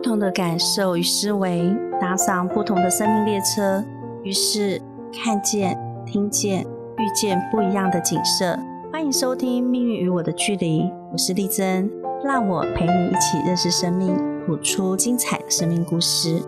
不同的感受与思维，搭上不同的生命列车，于是看见、听见、遇见不一样的景色。欢迎收听《命运与我的距离》，我是丽珍，让我陪你一起认识生命，谱出精彩的生命故事。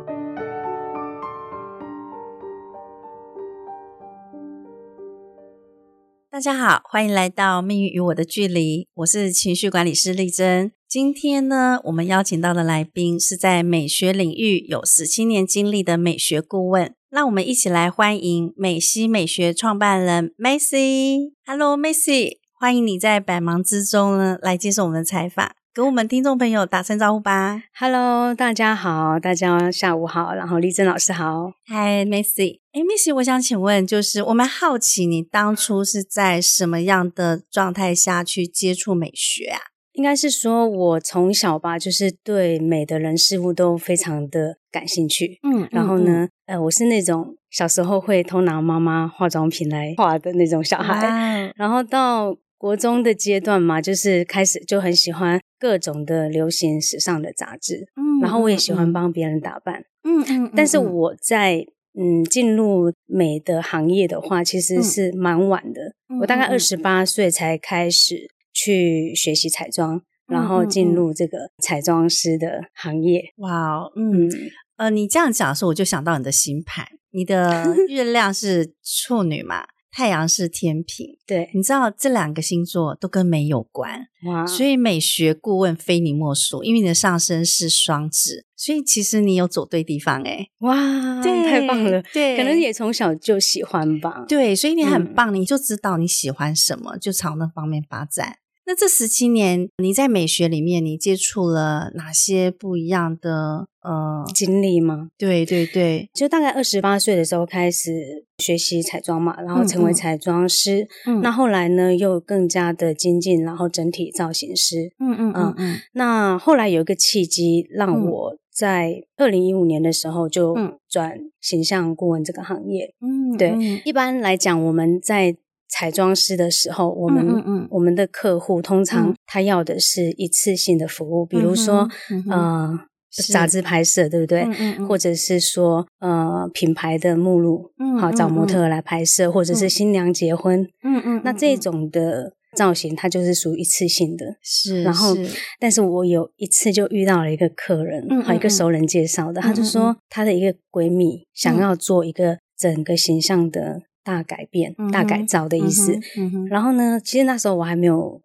大家好，欢迎来到《命运与我的距离》，我是情绪管理师丽珍。今天呢，我们邀请到的来宾是在美学领域有十七年经历的美学顾问。让我们一起来欢迎美西美学创办人 Macy。Hello，Macy，欢迎你在百忙之中呢来接受我们的采访。跟我们听众朋友打声招呼吧。Hello，大家好，大家下午好，然后丽珍老师好，Hi，Macy。哎，Missy，我想请问，就是我们好奇你当初是在什么样的状态下去接触美学啊？应该是说我从小吧，就是对美的人事物都非常的感兴趣。嗯，然后呢，呃，我是那种小时候会偷拿妈妈化妆品来画的那种小孩。然后到国中的阶段嘛，就是开始就很喜欢。各种的流行时尚的杂志，嗯，然后我也喜欢帮别人打扮，嗯嗯，但是我在嗯进入美的行业的话，其实是蛮晚的，我大概二十八岁才开始去学习彩妆，然后进入这个彩妆师的行业。哇，嗯，呃，你这样讲的时候，我就想到你的星盘，你的 月亮是处女嘛？太阳是天平，对，你知道这两个星座都跟美有关，哇！所以美学顾问非你莫属，因为你的上升是双子，所以其实你有走对地方，哎，哇，对，太棒了，对，可能也从小就喜欢吧，对，所以你很棒，你就知道你喜欢什么，就朝那方面发展。那这十七年，你在美学里面，你接触了哪些不一样的呃经历吗？对对对，就大概二十八岁的时候开始学习彩妆嘛，然后成为彩妆师。嗯，那后来呢，又更加的精进，然后整体造型师。嗯嗯嗯嗯。那后来有一个契机，让我在二零一五年的时候就转形象顾问这个行业。嗯，对。一般来讲，我们在彩妆师的时候，我们我们的客户通常他要的是一次性的服务，比如说呃杂志拍摄，对不对？或者是说呃品牌的目录，好找模特来拍摄，或者是新娘结婚，嗯嗯，那这种的造型它就是属于一次性的。是，然后但是我有一次就遇到了一个客人，好一个熟人介绍的，他就说他的一个闺蜜想要做一个整个形象的。大改变、大改造的意思。然后呢，其实那时候我还没有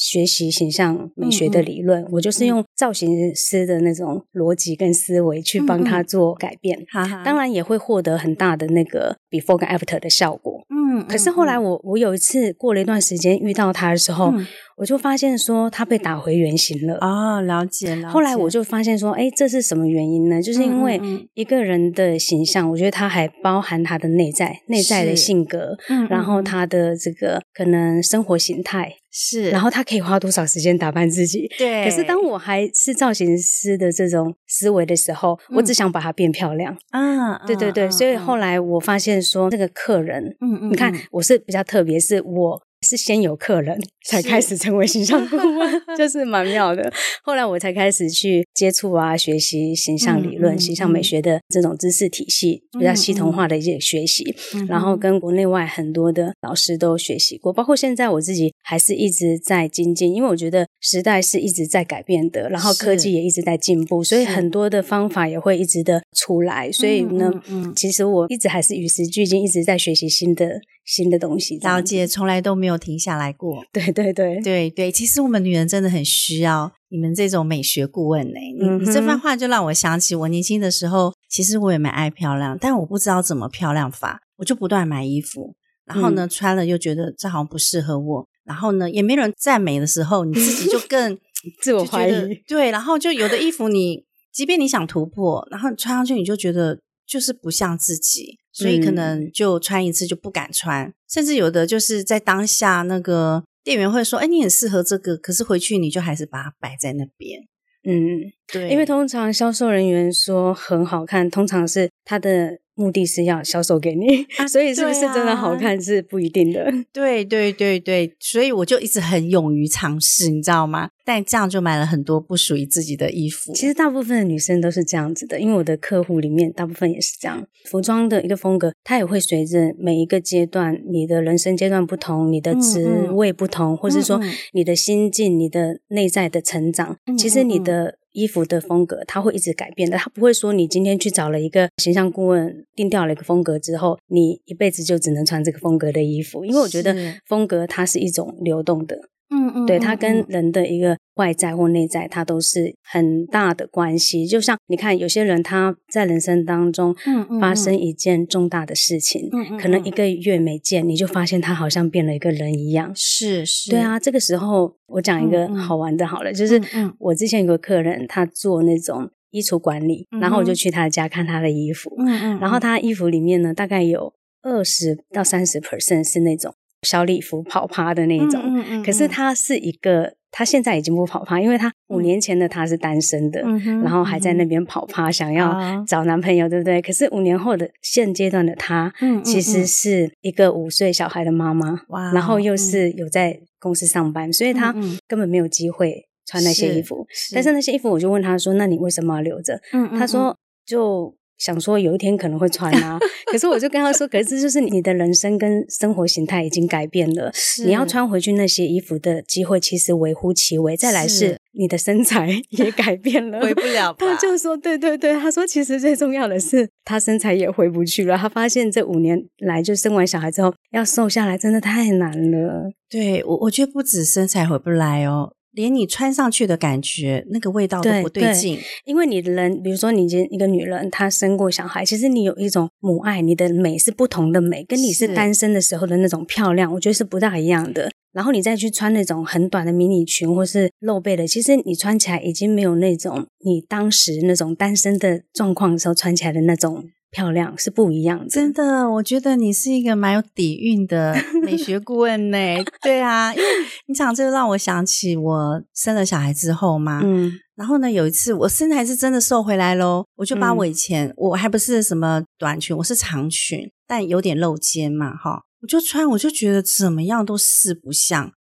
学习形象美学的理论，我就是用造型师的那种逻辑跟思维去帮他做改变。当然也会获得很大的那个 before 跟 after 的效果。嗯，可是后来我我有一次过了一段时间遇到他的时候。我就发现说他被打回原形了啊，了解了。后来我就发现说，哎，这是什么原因呢？就是因为一个人的形象，我觉得他还包含他的内在、内在的性格，然后他的这个可能生活形态是，然后他可以花多少时间打扮自己。对。可是当我还是造型师的这种思维的时候，我只想把它变漂亮啊。对对对，所以后来我发现说，这个客人，嗯嗯，你看我是比较特别，是我。是先有客人才开始成为形象顾问，就是蛮妙的。后来我才开始去接触啊，学习形象理论、形象美学的这种知识体系，比较系统化的一些学习。然后跟国内外很多的老师都学习过，包括现在我自己还是一直在精进，因为我觉得时代是一直在改变的，然后科技也一直在进步，所以很多的方法也会一直的出来。所以呢，其实我一直还是与时俱进，一直在学习新的。新的东西，老姐从来都没有停下来过。对对对对对，其实我们女人真的很需要你们这种美学顾问呢。你你这番话就让我想起我年轻的时候，其实我也蛮爱漂亮，但我不知道怎么漂亮法，我就不断买衣服，然后呢穿了又觉得这好像不适合我，然后呢也没人赞美的时候，你自己就 更自我怀疑。对，然后就有的衣服你即便你想突破，然后穿上去你就觉得就是不像自己。所以可能就穿一次就不敢穿，甚至有的就是在当下那个店员会说：“哎，你很适合这个。”可是回去你就还是把它摆在那边。嗯，对，因为通常销售人员说很好看，通常是他的。目的是要销售给你，所以是不是真的好看是不一定的。对对对对，所以我就一直很勇于尝试，你知道吗？但这样就买了很多不属于自己的衣服。其实大部分的女生都是这样子的，因为我的客户里面大部分也是这样。服装的一个风格，它也会随着每一个阶段，你的人生阶段不同，你的职位不同，或者说你的心境、你的内在的成长，其实你的。衣服的风格，它会一直改变的。它不会说你今天去找了一个形象顾问，定掉了一个风格之后，你一辈子就只能穿这个风格的衣服。因为我觉得风格它是一种流动的。嗯嗯，对，它跟人的一个外在或内在，它都是很大的关系。就像你看，有些人他在人生当中发生一件重大的事情，可能一个月没见，你就发现他好像变了一个人一样。是是，对啊。这个时候我讲一个好玩的，好了，就是我之前有个客人，他做那种衣橱管理，然后我就去他家看他的衣服，嗯嗯，然后他衣服里面呢，大概有二十到三十 percent 是那种。小礼服跑趴的那种，可是他是一个，他现在已经不跑趴，因为他五年前的他是单身的，然后还在那边跑趴，想要找男朋友，对不对？可是五年后的现阶段的他，其实是一个五岁小孩的妈妈，然后又是有在公司上班，所以他根本没有机会穿那些衣服。但是那些衣服，我就问他说：“那你为什么要留着？”他说：“就。”想说有一天可能会穿啊，可是我就跟他说，可是这就是你的人生跟生活形态已经改变了，你要穿回去那些衣服的机会其实微乎其微。再来是你的身材也改变了，回不了。他就说，对对对，他说其实最重要的是他身材也回不去了。他发现这五年来就生完小孩之后要瘦下来真的太难了。对我，我觉得不止身材回不来哦。连你穿上去的感觉，那个味道都不对劲。因为你的人，比如说你一个女人，她生过小孩，其实你有一种母爱，你的美是不同的美，跟你是单身的时候的那种漂亮，我觉得是不大一样的。然后你再去穿那种很短的迷你裙或是露背的，其实你穿起来已经没有那种你当时那种单身的状况的时候穿起来的那种。漂亮是不一样的，真的，我觉得你是一个蛮有底蕴的美学顾问呢。对啊，因为你讲这个让我想起我生了小孩之后嘛，嗯，然后呢，有一次我身材是真的瘦回来喽，我就把我以前我还不是什么短裙，我是长裙，但有点露肩嘛，哈，我就穿，我就觉得怎么样都四不像。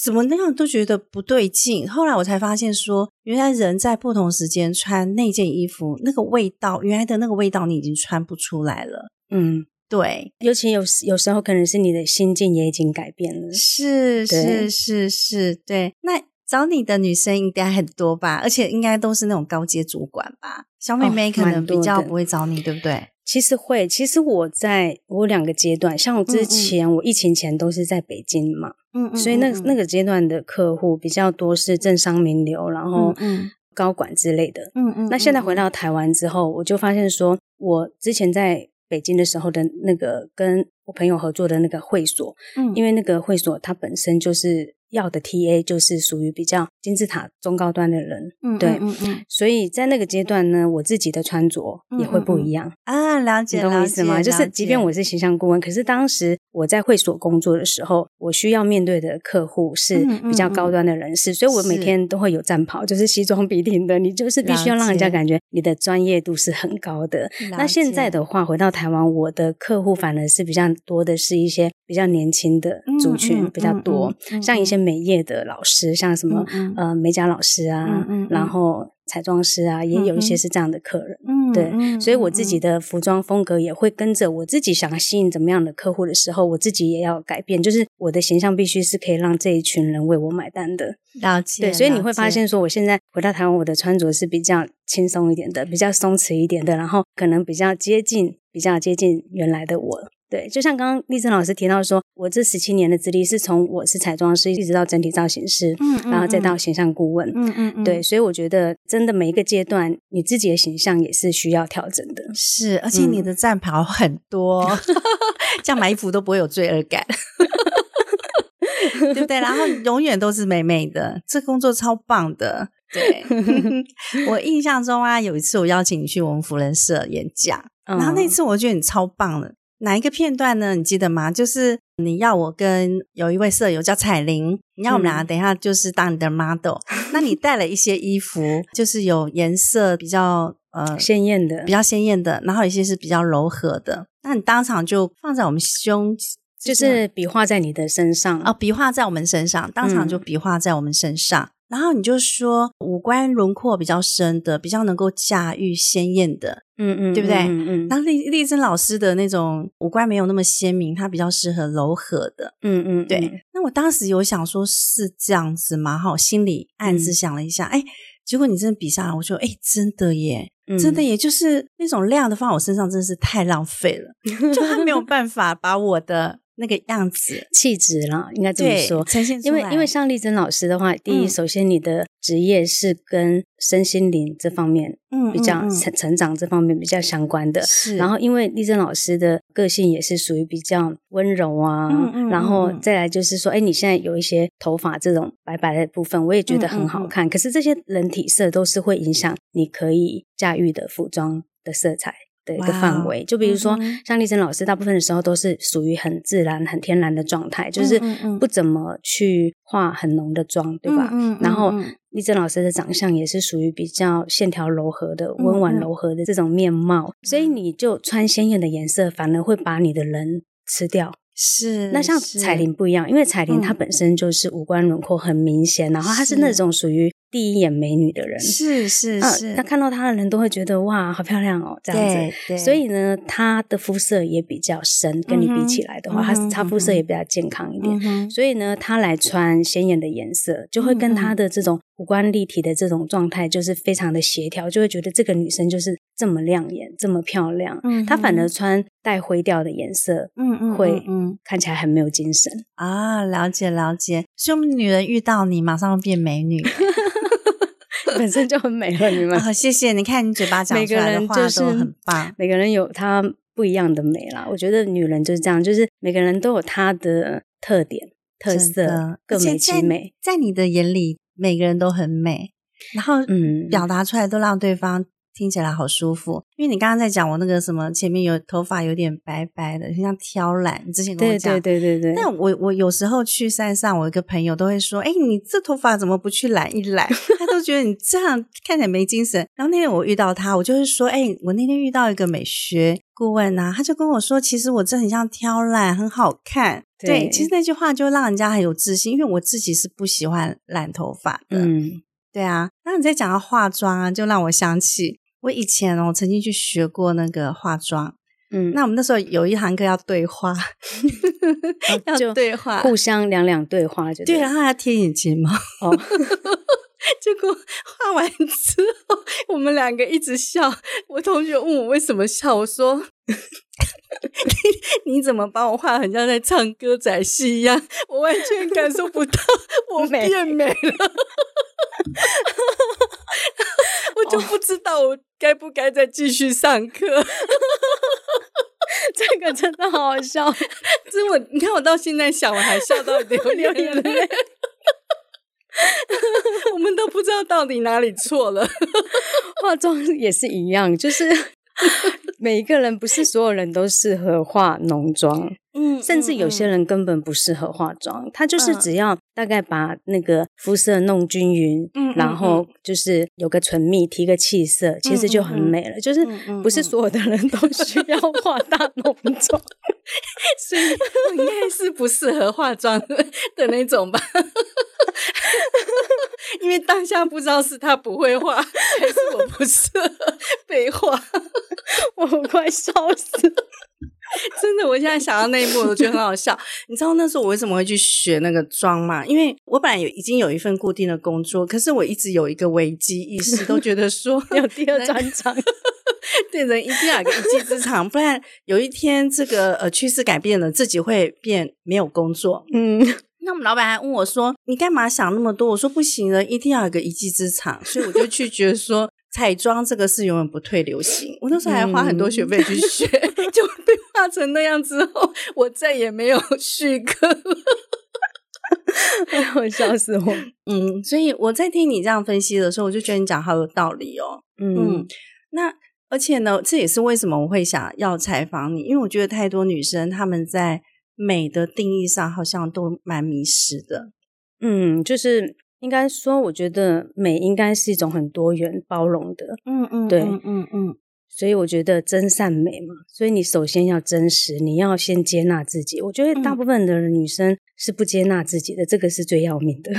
怎么那样都觉得不对劲，后来我才发现说，原来人在不同时间穿那件衣服，那个味道，原来的那个味道你已经穿不出来了。嗯，对，尤其有有时候可能是你的心境也已经改变了。是是是是，对。那找你的女生应该很多吧？而且应该都是那种高阶主管吧？小妹妹可能比较不会找你，对不对？其实会，其实我在我两个阶段，像我之前我疫情前都是在北京嘛，嗯，所以那那个阶段的客户比较多是政商名流，然后高管之类的，嗯嗯。那现在回到台湾之后，我就发现说，我之前在北京的时候的那个跟我朋友合作的那个会所，嗯，因为那个会所它本身就是。要的 TA 就是属于比较金字塔中高端的人，嗯，对，嗯嗯，所以在那个阶段呢，我自己的穿着也会不一样啊，了解，懂我意思吗？就是即便我是形象顾问，可是当时我在会所工作的时候，我需要面对的客户是比较高端的人士，所以我每天都会有战袍，就是西装笔挺的，你就是必须要让人家感觉你的专业度是很高的。那现在的话，回到台湾，我的客户反而是比较多的是一些比较年轻的族群比较多，像一些。美业的老师，像什么呃美甲老师啊，然后彩妆师啊，也有一些是这样的客人。对，所以我自己的服装风格也会跟着我自己想吸引怎么样的客户的时候，我自己也要改变，就是我的形象必须是可以让这一群人为我买单的。了解。对，所以你会发现说，我现在回到台湾，我的穿着是比较轻松一点的，比较松弛一点的，然后可能比较接近，比较接近原来的我。对，就像刚刚丽珍老师提到说，我这十七年的资历是从我是彩妆师一直到整体造型师，嗯，然后再到形象顾问，嗯嗯，对，所以我觉得真的每一个阶段，你自己的形象也是需要调整的。是，而且你的战袍很多，这样买衣服都不会有罪恶感，对不对？然后永远都是美美的，这工作超棒的。对，我印象中啊，有一次我邀请你去我们福人社演讲，然后那次我觉得你超棒的。哪一个片段呢？你记得吗？就是你要我跟有一位舍友叫彩玲，你要我们俩等一下就是当你的 model。那你带了一些衣服，就是有颜色比较呃鲜艳的，比较鲜艳的，然后有些是比较柔和的。那你当场就放在我们胸，就是比划在你的身上哦，比划在我们身上，当场就比划在我们身上。然后你就说五官轮廓比较深的，比较能够驾驭鲜艳的，嗯嗯，对不对？嗯嗯。然后丽丽珍老师的那种五官没有那么鲜明，她比较适合柔和的，嗯嗯，对。那我当时有想说是这样子吗？哈，心里暗自想了一下，哎，结果你真的比下来，我说，哎，真的耶，真的，也就是那种亮的放我身上，真的是太浪费了，就他没有办法把我的。那个样子、气质了，应该这么说。呈现因为因为像丽珍老师的话，第一，首先你的职业是跟身心灵这方面，嗯，比较成成长这方面比较相关的。是。然后，因为丽珍老师的个性也是属于比较温柔啊，嗯嗯。然后再来就是说，哎，你现在有一些头发这种白白的部分，我也觉得很好看。可是这些人体色都是会影响你可以驾驭的服装的色彩。的一个范围，就比如说像丽珍老师，大部分的时候都是属于很自然、很天然的状态，就是不怎么去化很浓的妆，对吧？然后丽珍老师的长相也是属于比较线条柔和的、温婉柔和的这种面貌，所以你就穿鲜艳的颜色，反而会把你的人吃掉。是，那像彩铃不一样，因为彩铃她本身就是五官轮廓很明显，然后她是那种属于第一眼美女的人，是是是，那看到她的人都会觉得哇，好漂亮哦，这样子。所以呢，她的肤色也比较深，跟你比起来的话，她她肤色也比较健康一点。所以呢，她来穿鲜艳的颜色，就会跟她的这种五官立体的这种状态，就是非常的协调，就会觉得这个女生就是这么亮眼，这么漂亮。嗯，她反而穿带灰调的颜色，嗯嗯，会嗯。看起来很没有精神啊！了解了解，所以我们女人遇到你，马上变美女，本身就很美了。你们，谢谢。你看你嘴巴讲出来的话都很棒，每个人有她不一样的美啦。我觉得女人就是这样，就是每个人都有她的特点、特色，各美其美。在你的眼里，每个人都很美，然后嗯，表达出来都让对方。听起来好舒服，因为你刚刚在讲我那个什么前面有头发有点白白的，很像挑染。你之前跟我讲，对对对对。但我我有时候去山上，我一个朋友都会说：“哎，你这头发怎么不去染一染？” 他都觉得你这样看起来没精神。然后那天我遇到他，我就是说：“哎，我那天遇到一个美学顾问呐，他就跟我说，其实我这很像挑染，很好看。对，其实那句话就让人家很有自信，因为我自己是不喜欢染头发的。嗯，对啊。那你在讲到化妆啊，就让我想起。我以前哦，曾经去学过那个化妆，嗯，那我们那时候有一堂课要对话，要对话，互相两两对话，就对，然后要贴眼睫毛，哦，结果画完之后，我们两个一直笑。我同学问我为什么笑，我说 你你怎么把我画很像在唱歌仔戏一样？我完全感受不到我变美了。我就不知道我该不该再继续上课，这个真的好好笑。这我你看我到现在想我还笑到流眼泪，我们都不知道到底哪里错了。化妆也是一样，就是每一个人不是所有人都适合化浓妆。嗯，甚至有些人根本不适合化妆，他就是只要大概把那个肤色弄均匀，嗯，然后就是有个唇蜜，提个气色，其实就很美了。就是不是所有的人都需要化大浓妆，所以 应该是不适合化妆的那种吧。因为当下不知道是他不会画，还是我不适合被画，我快笑死了。真的，我现在想到那一幕，我觉得很好笑。你知道那时候我为什么会去学那个妆吗？因为我本来有已经有一份固定的工作，可是我一直有一个危机意识，都觉得说 有第二专长，对人一定要有个一技之长，不然有一天这个呃趋势改变了，自己会变没有工作。嗯，那我们老板还问我说：“你干嘛想那么多？”我说：“不行了，一定要有个一技之长。”所以我就去觉得说。彩妆这个是永远不退流行，我那时候还花很多学费去学，就被画成那样之后，我再也没有续课，我 笑死我。嗯，所以我在听你这样分析的时候，我就觉得你讲好有道理哦。嗯，那而且呢，这也是为什么我会想要采访你，因为我觉得太多女生她们在美的定义上好像都蛮迷失的。嗯，就是。应该说，我觉得美应该是一种很多元包容的。嗯嗯，对，嗯嗯。所以我觉得真善美嘛，所以你首先要真实，你要先接纳自己。我觉得大部分的女生是不接纳自己的，这个是最要命的，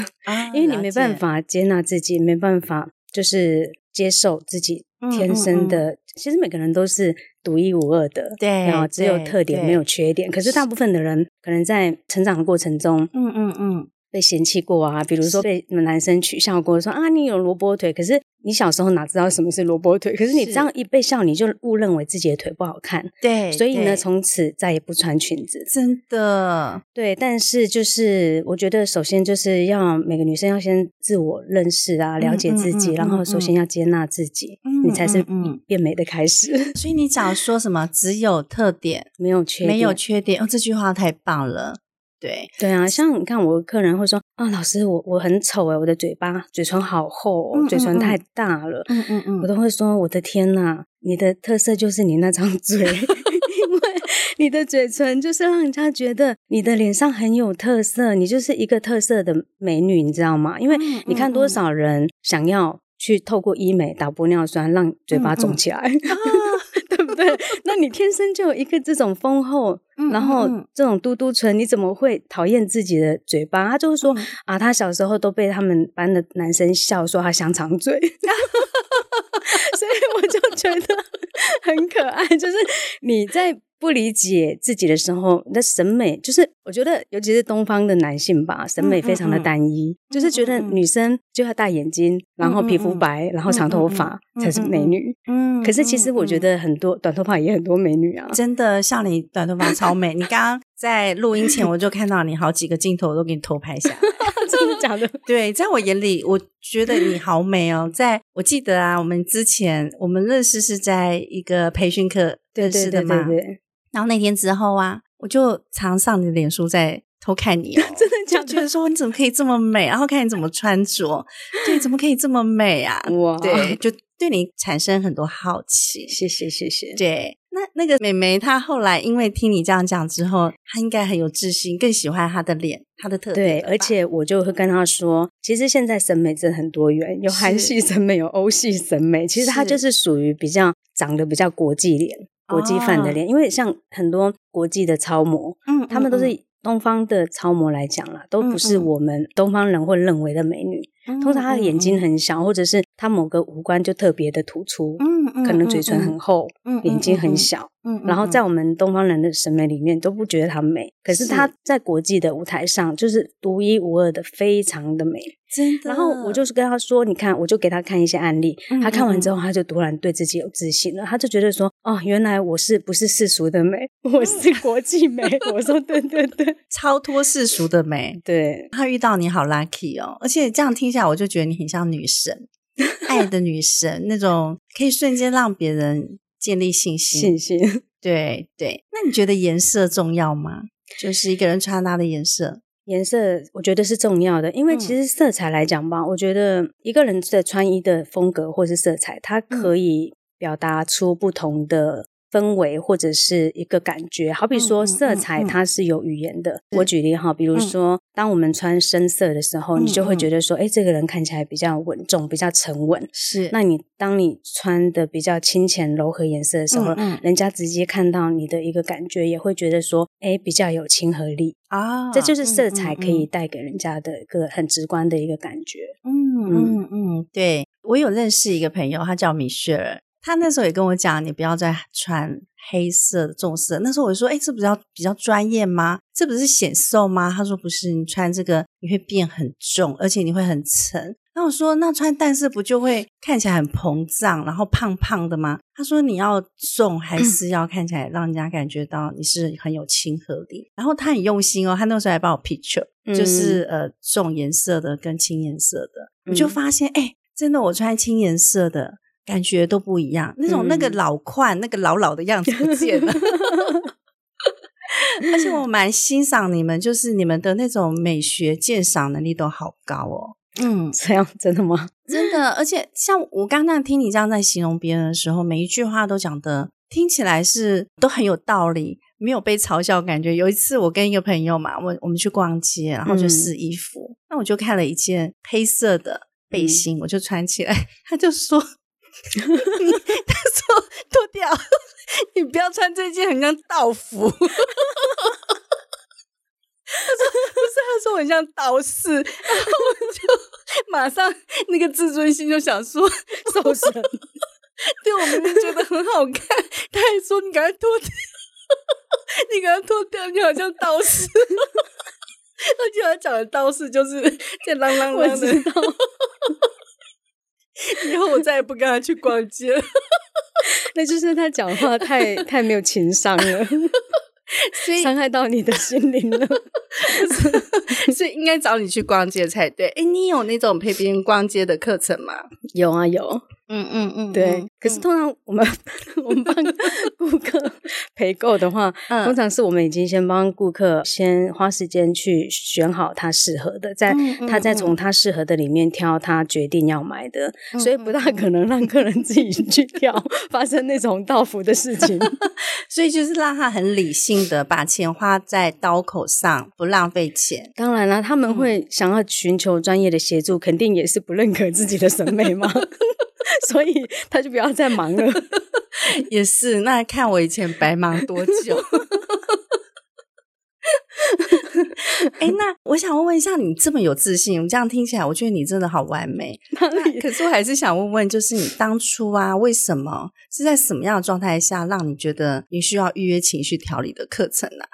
因为你没办法接纳自己，没办法就是接受自己天生的。其实每个人都是独一无二的，对，然后只有特点没有缺点。可是大部分的人可能在成长的过程中，嗯嗯嗯。被嫌弃过啊，比如说被男生取笑过，说啊你有萝卜腿，可是你小时候哪知道什么是萝卜腿？可是你这样一被笑，你就误认为自己的腿不好看。对，所以呢，从此再也不穿裙子。真的，对。但是就是我觉得，首先就是要每个女生要先自我认识啊，了解自己，然后首先要接纳自己，你才是变美的开始。所以你早说什么只有特点没有缺没有缺点哦，这句话太棒了。对对啊，像你看，我客人会说啊，老师，我我很丑哎，我的嘴巴嘴唇好厚，嘴唇太大了。嗯嗯嗯，我都会说，我的天呐，你的特色就是你那张 嘴，因为你的嘴唇就是让人家觉得你的脸上很有特色，你就是一个特色的美女，你知道吗？因为你看多少人想要去透过医美打玻尿酸让嘴巴肿起来。对，那你天生就有一个这种丰厚，然后这种嘟嘟唇，你怎么会讨厌自己的嘴巴？他就是说啊，他小时候都被他们班的男生笑说他香肠嘴，所以我就觉得很可爱，就是你在。不理解自己的时候，那审美就是，我觉得尤其是东方的男性吧，审美非常的单一，就是觉得女生就要大眼睛，然后皮肤白，然后长头发才是美女。嗯，可是其实我觉得很多短头发也很多美女啊，真的像你短头发超美。你刚刚在录音前我就看到你好几个镜头，我都给你偷拍下来，真的假的？对，在我眼里，我觉得你好美哦。在我记得啊，我们之前我们认识是在一个培训课认识的嘛。然后那天之后啊，我就常上你的脸书在偷看你，真的就觉得说你怎么可以这么美，然后看你怎么穿着，对，怎么可以这么美啊？哇，对，就对你产生很多好奇。谢谢，谢谢。对，那那个美眉她后来因为听你这样讲之后，她应该很有自信，更喜欢她的脸，她的特对，而且我就会跟她说，其实现在审美真的很多元，有韩系审美，有欧系审美，其实她就是属于比较长得比较国际脸。国际范的脸，因为像很多国际的超模，嗯，他们都是东方的超模来讲啦，都不是我们东方人会认为的美女。通常她的眼睛很小，或者是她某个五官就特别的突出，嗯，可能嘴唇很厚，嗯，眼睛很小，嗯，然后在我们东方人的审美里面都不觉得她美，可是她在国际的舞台上就是独一无二的，非常的美。真的，然后我就是跟他说，你看，我就给他看一些案例，他看完之后，他就突然对自己有自信了，他就觉得说，哦，原来我是不是世俗的美，我是国际美。我说，对对对，超脱世俗的美。对他遇到你好 lucky 哦，而且这样听下来，我就觉得你很像女神，爱的女神那种，可以瞬间让别人建立信心。信心，对对。那你觉得颜色重要吗？就是一个人穿搭的颜色。颜色我觉得是重要的，因为其实色彩来讲吧，我觉得一个人的穿衣的风格或是色彩，它可以表达出不同的。氛围或者是一个感觉，好比说色彩，它是有语言的。我举例哈，比如说，当我们穿深色的时候，你就会觉得说，哎，这个人看起来比较稳重，比较沉稳。是，那你当你穿的比较清浅柔和颜色的时候，人家直接看到你的一个感觉，也会觉得说，哎，比较有亲和力啊。这就是色彩可以带给人家的一个很直观的一个感觉。嗯嗯嗯，对我有认识一个朋友，他叫米雪儿。他那时候也跟我讲，你不要再穿黑色的重色。那时候我就说，哎，这不是要比较专业吗？这不是显瘦吗？他说不是，你穿这个你会变很重，而且你会很沉。那我说，那穿淡色不就会看起来很膨胀，然后胖胖的吗？他说你要重，还是要看起来让人家感觉到你是很有亲和力。然后他很用心哦，他那时候还帮我 picture，就是呃重颜色的跟轻颜色的，我就发现，哎，真的我穿轻颜色的。感觉都不一样，那种那个老块、那个老老的样子不见了。而且我蛮欣赏你们，就是你们的那种美学鉴赏能力都好高哦。嗯，这样真的吗？真的，而且像我刚刚听你这样在形容别人的时候，每一句话都讲的听起来是都很有道理，没有被嘲笑感觉。有一次我跟一个朋友嘛，我我们去逛街，然后就试衣服。那我就看了一件黑色的背心，我就穿起来。他就说：“ 他说脱掉，你不要穿这件，很像道服。”他说：“不是，他说我很像道士。”然后我就马上那个自尊心就想说瘦身。对我明明觉得很好看，他还说你赶快脱掉，你赶快脱掉，你好像道士。而且他讲的道士就是在啷啷啷的。以后我再也不跟他去逛街了。那就是他讲话太太没有情商了。所以伤害到你的心灵了，所以应该找你去逛街才对。哎，你有那种陪别人逛街的课程吗？有啊，有。嗯嗯嗯，对。可是通常我们 我们帮 顾客陪购的话，通常是我们已经先帮顾客先花时间去选好他适合的，在他再从他适合的里面挑他决定要买的，所以不大可能让客人自己去挑，发生那种到付的事情。所以就是让他很理性的把钱花在刀口上，不浪费钱。当然了，他们会想要寻求专业的协助，肯定也是不认可自己的审美嘛。所以他就不要再忙了。也是，那看我以前白忙多久。哎，那我想问问一下，你这么有自信，这样听起来，我觉得你真的好完美。可是我还是想问问，就是你当初啊，为什么是在什么样的状态下，让你觉得你需要预约情绪调理的课程呢？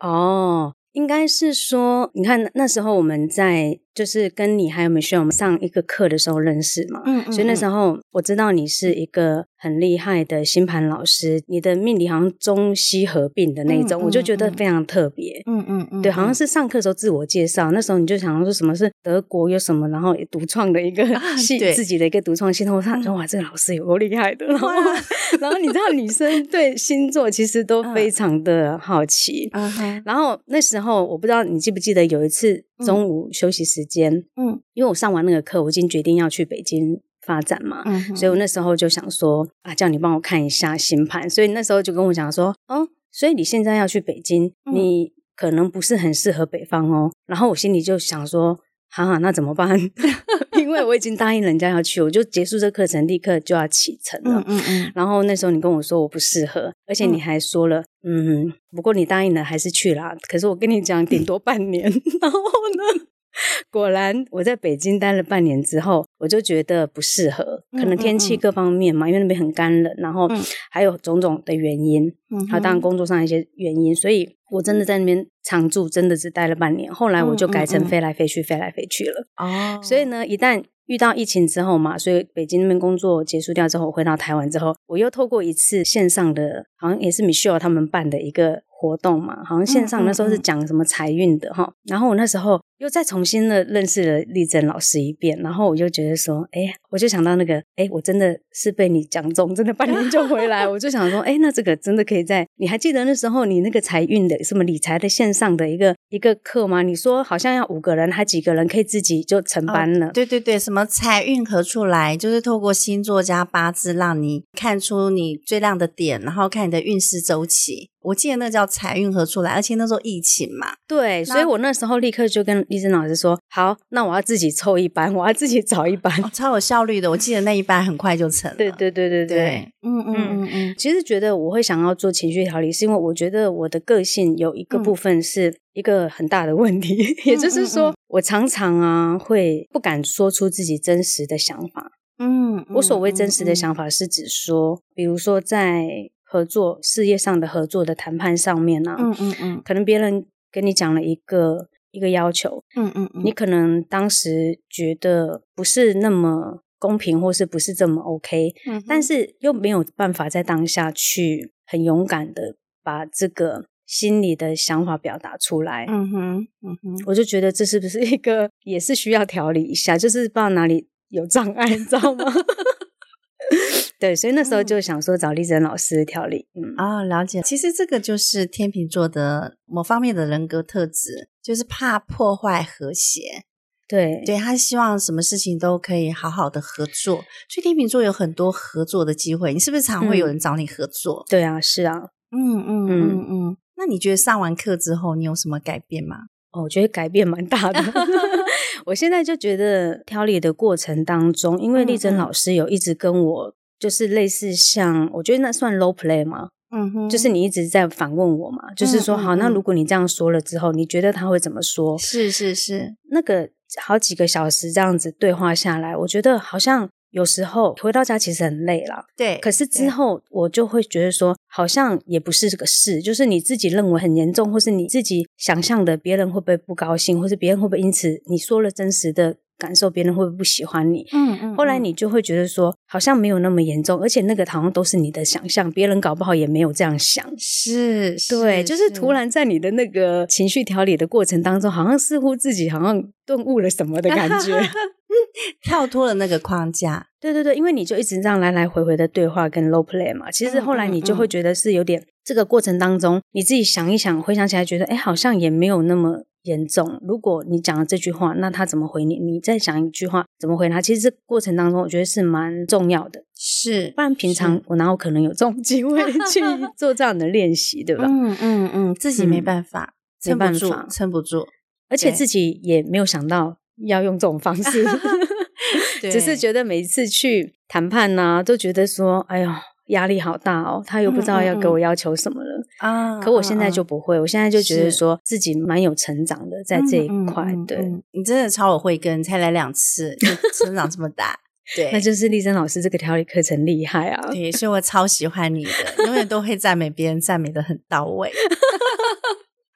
哦，应该是说，你看那时候我们在。就是跟你还有美秀我们上一个课的时候认识嘛，嗯，所以那时候我知道你是一个很厉害的星盘老师，你的命理好像中西合并的那种，我就觉得非常特别，嗯嗯嗯，对，好像是上课时候自我介绍，那时候你就想说什么是德国有什么，然后独创的一个系自己的一个独创系统，我想说哇，这个老师有够厉害的，然 后然后你知道女生 对星座其实都非常的好奇，然后那时候我不知道你记不记得有一次。中午休息时间，嗯，因为我上完那个课，我已经决定要去北京发展嘛，嗯，所以我那时候就想说啊，叫你帮我看一下星盘，所以那时候就跟我讲说，哦，所以你现在要去北京，你可能不是很适合北方哦，然后我心里就想说。哈哈，那怎么办？因为我已经答应人家要去，我就结束这课程，立刻就要启程了。嗯嗯。然后那时候你跟我说我不适合，而且你还说了，嗯，不过你答应了还是去啦。可是我跟你讲，顶多半年。然后呢？果然，我在北京待了半年之后，我就觉得不适合，可能天气各方面嘛，因为那边很干冷，然后还有种种的原因，还有当然工作上一些原因，所以我真的在那边常住，真的只待了半年。后来我就改成飞来飞去，飞来飞去了。哦，所以呢，一旦遇到疫情之后嘛，所以北京那边工作结束掉之后，回到台湾之后，我又透过一次线上的，好像也是 Michelle 他们办的一个。活动嘛，好像线上那时候是讲什么财运的哈，然后我那时候又再重新的认识了丽珍老师一遍，然后我就觉得说，哎，我就想到那个，哎，我真的是被你讲中，真的半年就回来，我就想说，哎，那这个真的可以在，你还记得那时候你那个财运的什么理财的线上的一个一个课吗？你说好像要五个人，还几个人可以自己就成班了？对对对，什么财运何处来？就是透过星座加八字，让你看出你最亮的点，然后看你的运势周期。我记得那叫财运合出来，而且那时候疫情嘛，对，所以我那时候立刻就跟丽珍老师说：“好，那我要自己抽一班，我要自己找一班，超有效率的。”我记得那一班很快就成了。对对对对对，嗯嗯嗯嗯。其实觉得我会想要做情绪调理，是因为我觉得我的个性有一个部分是一个很大的问题，也就是说，我常常啊会不敢说出自己真实的想法。嗯，我所谓真实的想法是指说，比如说在。合作事业上的合作的谈判上面呢，嗯嗯嗯，可能别人跟你讲了一个一个要求，嗯嗯嗯，你可能当时觉得不是那么公平，或是不是这么 OK，嗯，但是又没有办法在当下去很勇敢的把这个心里的想法表达出来，嗯哼，嗯哼，我就觉得这是不是一个也是需要调理一下，就是不知道哪里有障碍，你知道吗？对，所以那时候就想说找丽珍老师调理。嗯啊，了解。其实这个就是天秤座的某方面的人格特质，就是怕破坏和谐。对，对他希望什么事情都可以好好的合作，所以天秤座有很多合作的机会。你是不是常会有人找你合作？对啊，是啊。嗯嗯嗯嗯。那你觉得上完课之后，你有什么改变吗？哦，我觉得改变蛮大的。我现在就觉得调理的过程当中，因为丽珍老师有一直跟我，就是类似像，我觉得那算 low play 吗？嗯哼，就是你一直在反问我嘛，就是说，好，那如果你这样说了之后，你觉得他会怎么说？是是是，那个好几个小时这样子对话下来，我觉得好像。有时候回到家其实很累了，对。可是之后我就会觉得说，好像也不是这个事，就是你自己认为很严重，或是你自己想象的，别人会不会不高兴，或是别人会不会因此你说了真实的感受，别人会不会不喜欢你？嗯嗯。后来你就会觉得说，好像没有那么严重，而且那个好像都是你的想象，别人搞不好也没有这样想。是，对，就是突然在你的那个情绪调理的过程当中，好像似乎自己好像顿悟了什么的感觉。跳脱了那个框架，对对对，因为你就一直这样来来回回的对话跟 low play 嘛，其实后来你就会觉得是有点这个过程当中，你自己想一想，回想起来觉得，哎，好像也没有那么严重。如果你讲了这句话，那他怎么回你？你再想一句话，怎么回他？其实这过程当中，我觉得是蛮重要的，是，不然平常我哪有可能有这种机会 去做这样的练习，对吧？嗯嗯嗯，自己没办法，没办法，撑不住，而且自己也没有想到。要用这种方式，只是觉得每一次去谈判呢，都觉得说，哎呦，压力好大哦。他又不知道要给我要求什么了啊。可我现在就不会，我现在就觉得说自己蛮有成长的，在这一块。对你真的超我慧根，才来两次 就成长这么大，对，那就是丽珍老师这个调理课程厉害啊。对，所以我超喜欢你的，永远都会赞美别人，赞美的很到位。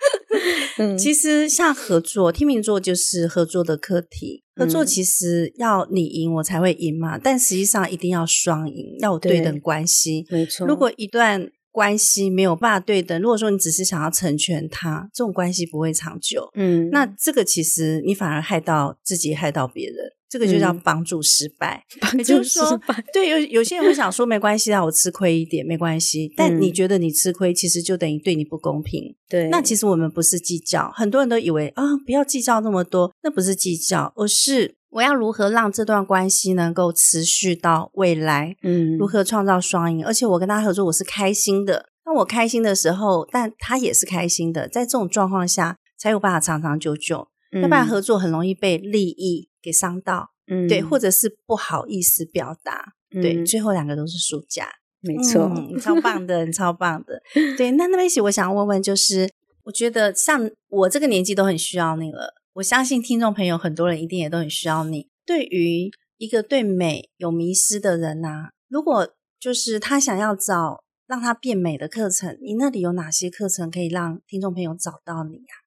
其实像合作，天秤座就是合作的课题。合作其实要你赢，我才会赢嘛。但实际上一定要双赢，要有对等关系。没错。如果一段关系没有办法对等，如果说你只是想要成全他，这种关系不会长久。嗯，那这个其实你反而害到自己，害到别人。这个就叫帮助失败，也就是说，对有有些人会想说没关系啊，我吃亏一点没关系。但你觉得你吃亏，其实就等于对你不公平。对，那其实我们不是计较，很多人都以为啊，不要计较那么多，那不是计较，而是我要如何让这段关系能够持续到未来？嗯，如何创造双赢？而且我跟他合作，我是开心的。当我开心的时候，但他也是开心的，在这种状况下，才有办法长长久久。要不然合作很容易被利益给伤到，嗯，对，或者是不好意思表达，对，最后两个都是输家，没错，嗯超棒的，超棒的，对。那那边起，我想要问问，就是我觉得像我这个年纪都很需要你了，我相信听众朋友很多人一定也都很需要你。对于一个对美有迷失的人呐，如果就是他想要找让他变美的课程，你那里有哪些课程可以让听众朋友找到你呀？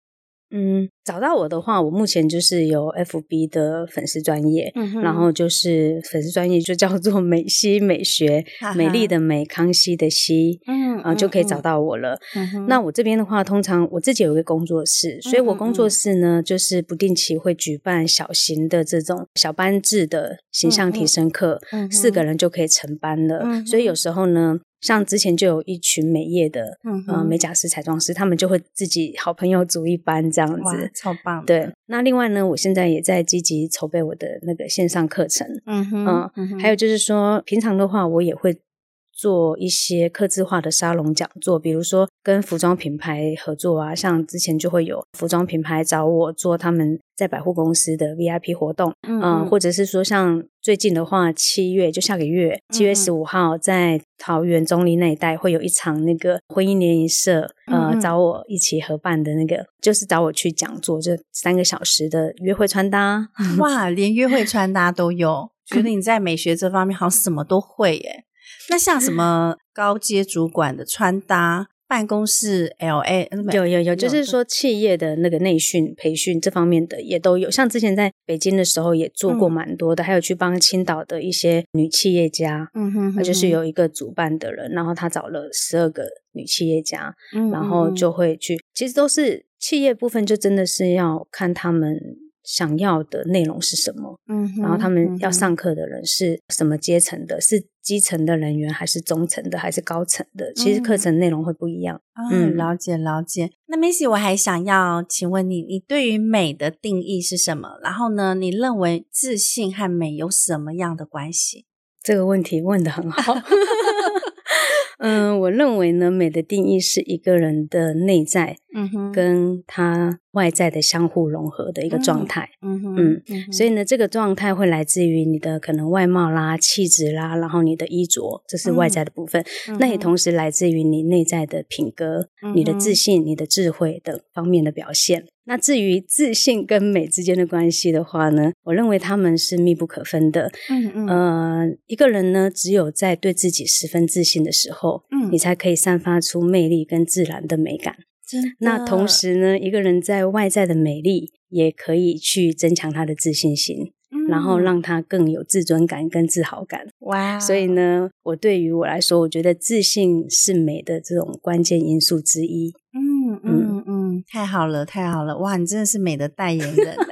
嗯，找到我的话，我目前就是有 FB 的粉丝专业，然后就是粉丝专业就叫做美西美学，美丽的美，康熙的熙，嗯，啊就可以找到我了。那我这边的话，通常我自己有一个工作室，所以我工作室呢，就是不定期会举办小型的这种小班制的形象提升课，四个人就可以成班了。所以有时候呢。像之前就有一群美业的，嗯，美甲师、彩妆师，他们就会自己好朋友组一班这样子，超棒。对，那另外呢，我现在也在积极筹备我的那个线上课程，嗯哼，嗯，还有就是说，平常的话，我也会。做一些刻字化的沙龙讲座，比如说跟服装品牌合作啊，像之前就会有服装品牌找我做他们在百货公司的 VIP 活动，嗯，或者是说像最近的话，七月就下个月七月十五号在桃园中立那一带会有一场那个婚姻联谊社，呃，找我一起合办的那个，就是找我去讲座，就三个小时的约会穿搭，哇，连约会穿搭都有，觉得你在美学这方面好像什么都会耶。那像什么高阶主管的穿搭、办公室 L A，有有有，就是说企业的那个内训培训这方面的也都有。像之前在北京的时候也做过蛮多的，还有去帮青岛的一些女企业家，嗯哼，就是有一个主办的人，然后他找了十二个女企业家，然后就会去，其实都是企业部分，就真的是要看他们。想要的内容是什么？嗯，然后他们要上课的人是什么阶层的？是基层的人员，还是中层的，还是高层的？其实课程内容会不一样。嗯，了解了解。那 Missy，我还想要请问你，你对于美的定义是什么？然后呢，你认为自信和美有什么样的关系？这个问题问的很好。嗯，我认为呢，美的定义是一个人的内在，嗯哼，跟他外在的相互融合的一个状态，嗯哼，嗯，所以呢，这个状态会来自于你的可能外貌啦、气质啦，然后你的衣着，这是外在的部分，那也同时来自于你内在的品格、你的自信、你的智慧等方面的表现。那至于自信跟美之间的关系的话呢，我认为他们是密不可分的。嗯嗯，呃，一个人呢，只有在对自己十分自信的时候，嗯，你才可以散发出魅力跟自然的美感。那同时呢，一个人在外在的美丽也可以去增强他的自信心，然后让他更有自尊感跟自豪感。哇！所以呢，我对于我来说，我觉得自信是美的这种关键因素之一。嗯嗯嗯，太好了，太好了！哇，你真的是美的代言人。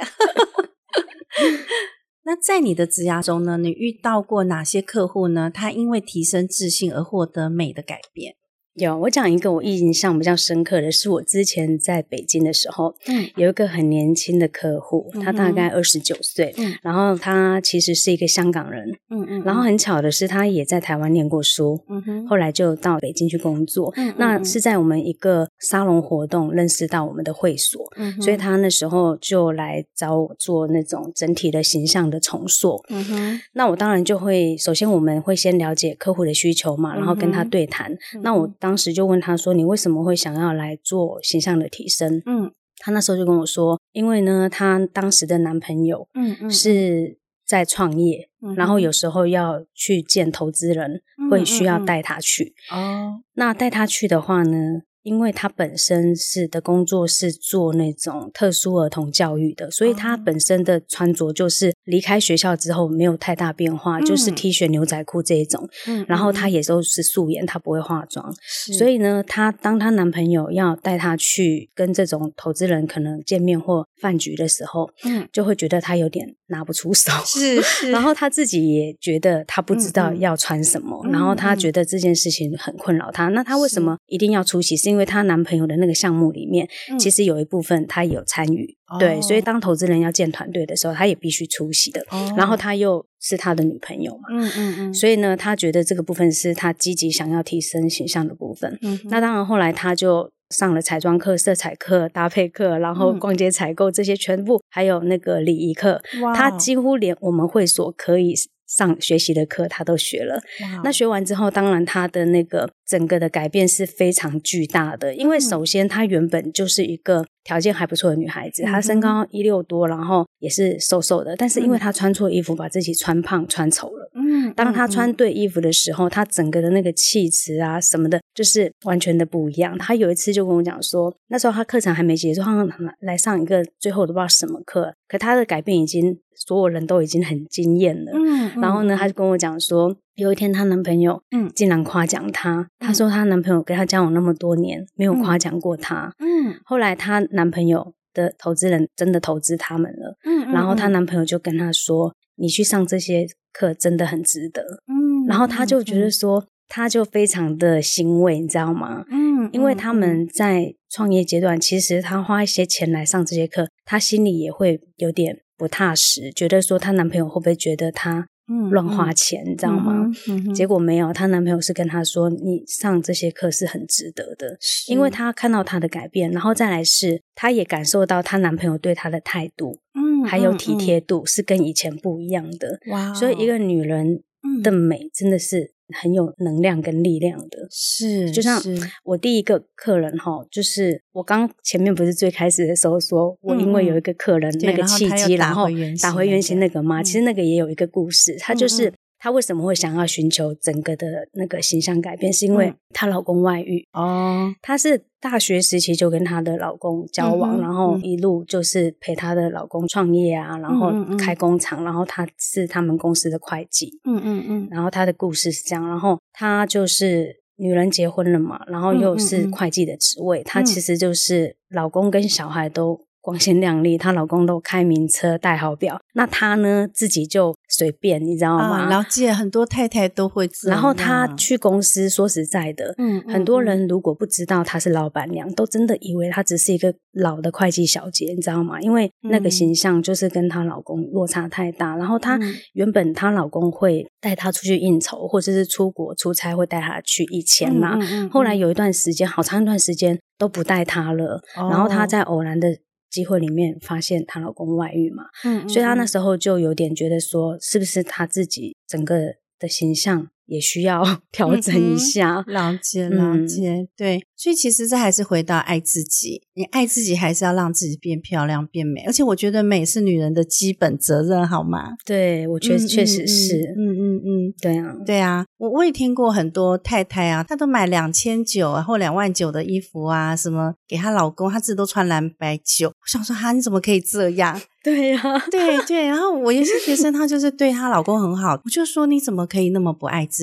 那在你的职涯中呢，你遇到过哪些客户呢？他因为提升自信而获得美的改变？有，我讲一个我印象比较深刻的是，我之前在北京的时候，嗯，有一个很年轻的客户，他大概二十九岁，嗯，然后他其实是一个香港人，嗯嗯，然后很巧的是，他也在台湾念过书，嗯哼，后来就到北京去工作，嗯，那是在我们一个沙龙活动认识到我们的会所，嗯所以他那时候就来找我做那种整体的形象的重塑，嗯哼，那我当然就会首先我们会先了解客户的需求嘛，然后跟他对谈，那我。当时就问他说：“你为什么会想要来做形象的提升？”嗯，他那时候就跟我说：“因为呢，他当时的男朋友，嗯嗯，是在创业，然后有时候要去见投资人，会需要带他去。哦，那带他去的话呢？”因为他本身是的工作是做那种特殊儿童教育的，所以他本身的穿着就是离开学校之后没有太大变化，就是 T 恤牛仔裤这一种。嗯，然后他也都是素颜，他不会化妆。所以呢，她当她男朋友要带她去跟这种投资人可能见面或饭局的时候，嗯，就会觉得她有点拿不出手。是是。然后她自己也觉得她不知道要穿什么，然后她觉得这件事情很困扰她。那她为什么一定要出席？是因为她男朋友的那个项目里面，其实有一部分她有参与，对，所以当投资人要建团队的时候，她也必须出席的。然后她又是他的女朋友嘛，嗯嗯嗯，所以呢，她觉得这个部分是她积极想要提升形象的部分。嗯，那当然后来她就上了彩妆课、色彩课、搭配课，然后逛街采购这些全部，还有那个礼仪课，他几乎连我们会所可以。上学习的课，他都学了。那学完之后，当然他的那个整个的改变是非常巨大的。因为首先，他原本就是一个条件还不错的女孩子，她身高一六多，然后也是瘦瘦的。但是因为她穿错衣服，把自己穿胖、穿丑了。嗯，当她穿对衣服的时候，她整个的那个气质啊什么的，就是完全的不一样。她有一次就跟我讲说，那时候她课程还没结束，她来上一个最后都不知道什么课，可她的改变已经。所有人都已经很惊艳了，嗯，然后呢，她就跟我讲说，有一天她男朋友，嗯，竟然夸奖她，她说她男朋友跟她交往那么多年，没有夸奖过她，嗯，后来她男朋友的投资人真的投资他们了，嗯，然后她男朋友就跟她说，你去上这些课真的很值得，嗯，然后她就觉得说，她就非常的欣慰，你知道吗？嗯，因为他们。在创业阶段，其实她花一些钱来上这些课，她心里也会有点。不踏实，觉得说她男朋友会不会觉得她乱花钱，你知道吗？结果没有，她男朋友是跟她说：“你上这些课是很值得的，因为她看到她的改变，然后再来是她也感受到她男朋友对她的态度，嗯，还有体贴度是跟以前不一样的。哇，所以一个女人的美真的是。”很有能量跟力量的，是就像我第一个客人哈，就是我刚前面不是最开始的时候说，我因为有一个客人那个契机，然后打回原形那个嘛，其实那个也有一个故事，他就是他为什么会想要寻求整个的那个形象改变，是因为她老公外遇哦，她是。大学时期就跟她的老公交往，然后一路就是陪她的老公创业啊，然后开工厂，然后她是他们公司的会计。嗯嗯嗯。然后她的故事是这样，然后她就是女人结婚了嘛，然后又是会计的职位，她其实就是老公跟小孩都光鲜亮丽，她老公都开名车、戴好表，那她呢自己就随便，你知道吗？了解，很多太太都会。然后她去公司，说实在的，嗯，很多人如果不知道她是老板娘，都真的以为她只是一个老的会计小姐，你知道吗？因为那个形象就是跟她老公落差太大。然后她原本她老公会带她出去应酬，或者是出国出差会带她去以前嘛，后来有一段时间，好长一段时间都不带她了。然后她在偶然的。机会里面发现她老公外遇嘛，嗯，所以她那时候就有点觉得说，是不是她自己整个的形象？也需要 调整一下，了解了解，对，所以其实这还是回到爱自己。你爱自己，还是要让自己变漂亮、变美。而且我觉得美是女人的基本责任，好吗？对，我觉得确实是，嗯嗯嗯，对啊，对啊。我我也听过很多太太啊，她都买两千九啊或两万九的衣服啊，什么给她老公，她自己都穿蓝白九。我想说，哈，你怎么可以这样？对呀，对对。然后我有些学生，她就是对她老公很好，我就说，你怎么可以那么不爱自己？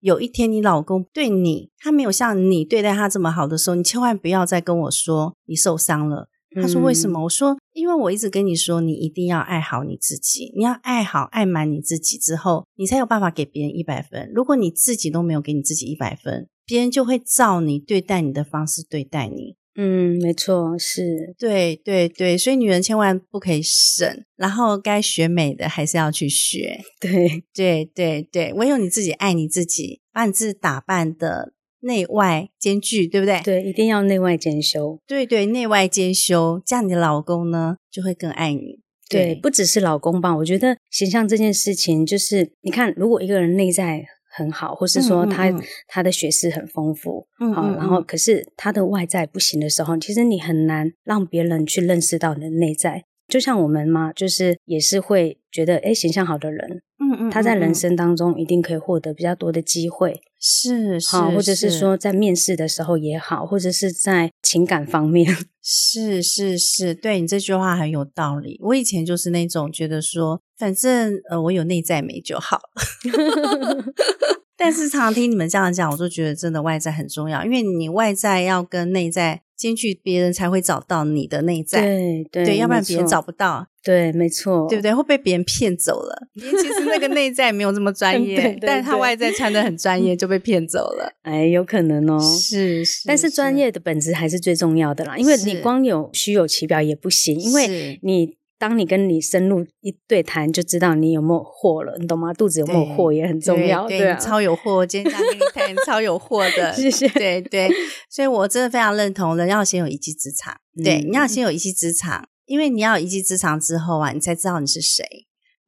有一天你老公对你，他没有像你对待他这么好的时候，你千万不要再跟我说你受伤了。他说为什么？我说因为我一直跟你说，你一定要爱好你自己，你要爱好爱满你自己之后，你才有办法给别人一百分。如果你自己都没有给你自己一百分，别人就会照你对待你的方式对待你。嗯，没错，是对对对，所以女人千万不可以省，然后该学美的还是要去学。对对对对，唯有你自己爱你自己，把你自己打扮的内外兼具，对不对？对，一定要内外兼修。对对，内外兼修，这样你的老公呢就会更爱你。对，不只是老公吧，我觉得形象这件事情，就是你看，如果一个人内在。很好，或是说他他的学识很丰富，好，然后可是他的外在不行的时候，其实你很难让别人去认识到你的内在。就像我们嘛，就是也是会觉得，哎，形象好的人，嗯嗯，他在人生当中一定可以获得比较多的机会，是是，或者是说在面试的时候也好，或者是在情感方面，是是是，对你这句话很有道理。我以前就是那种觉得说，反正呃，我有内在美就好。但是常常听你们这样讲，我就觉得真的外在很重要，因为你外在要跟内在兼具，别人才会找到你的内在。对对，要不然别人找不到。对，没错，对不对？会被别人骗走了。其实那个内在没有这么专业，但是他外在穿的很专业，就被骗走了。哎，有可能哦。是是，但是专业的本质还是最重要的啦，因为你光有虚有其表也不行，因为你。当你跟你深入一对谈，就知道你有没有货了，你懂吗？肚子有没有货也很重要，对啊，超有货。今天跟你谈，超有货的，谢谢。对对，所以我真的非常认同，人要先有一技之长。对，你要先有一技之长，因为你要有一技之长之后啊，你才知道你是谁，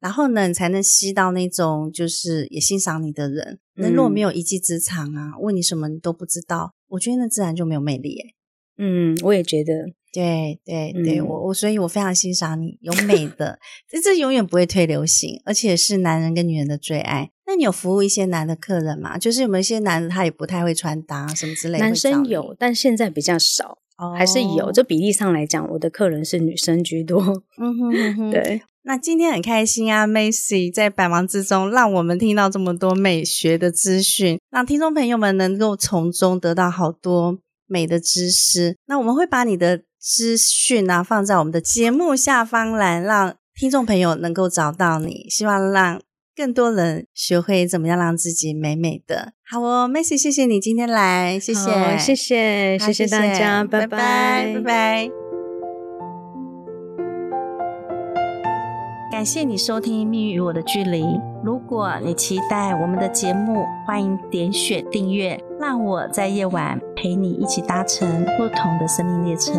然后呢，你才能吸到那种就是也欣赏你的人。那如果没有一技之长啊，问你什么你都不知道，我觉得那自然就没有魅力。哎，嗯，我也觉得。对对对，我我所以，我非常欣赏你，有美的，这这永远不会退流行，而且是男人跟女人的最爱。那你有服务一些男的客人吗？就是有没有一些男的他也不太会穿搭什么之类的？男生有，但现在比较少，哦还是有。这比例上来讲，我的客人是女生居多。嗯哼哼，对。那今天很开心啊，Macy 在百忙之中让我们听到这么多美学的资讯，让听众朋友们能够从中得到好多美的知识。那我们会把你的。资讯啊，放在我们的节目下方栏，让听众朋友能够找到你。希望让更多人学会怎么样让自己美美的。好哦，Macy，谢谢你今天来，谢谢，谢谢，谢谢大家，拜拜，拜拜。感谢你收听《命运与我的距离》。如果你期待我们的节目，欢迎点选订阅，让我在夜晚陪你一起搭乘不同的生命列车。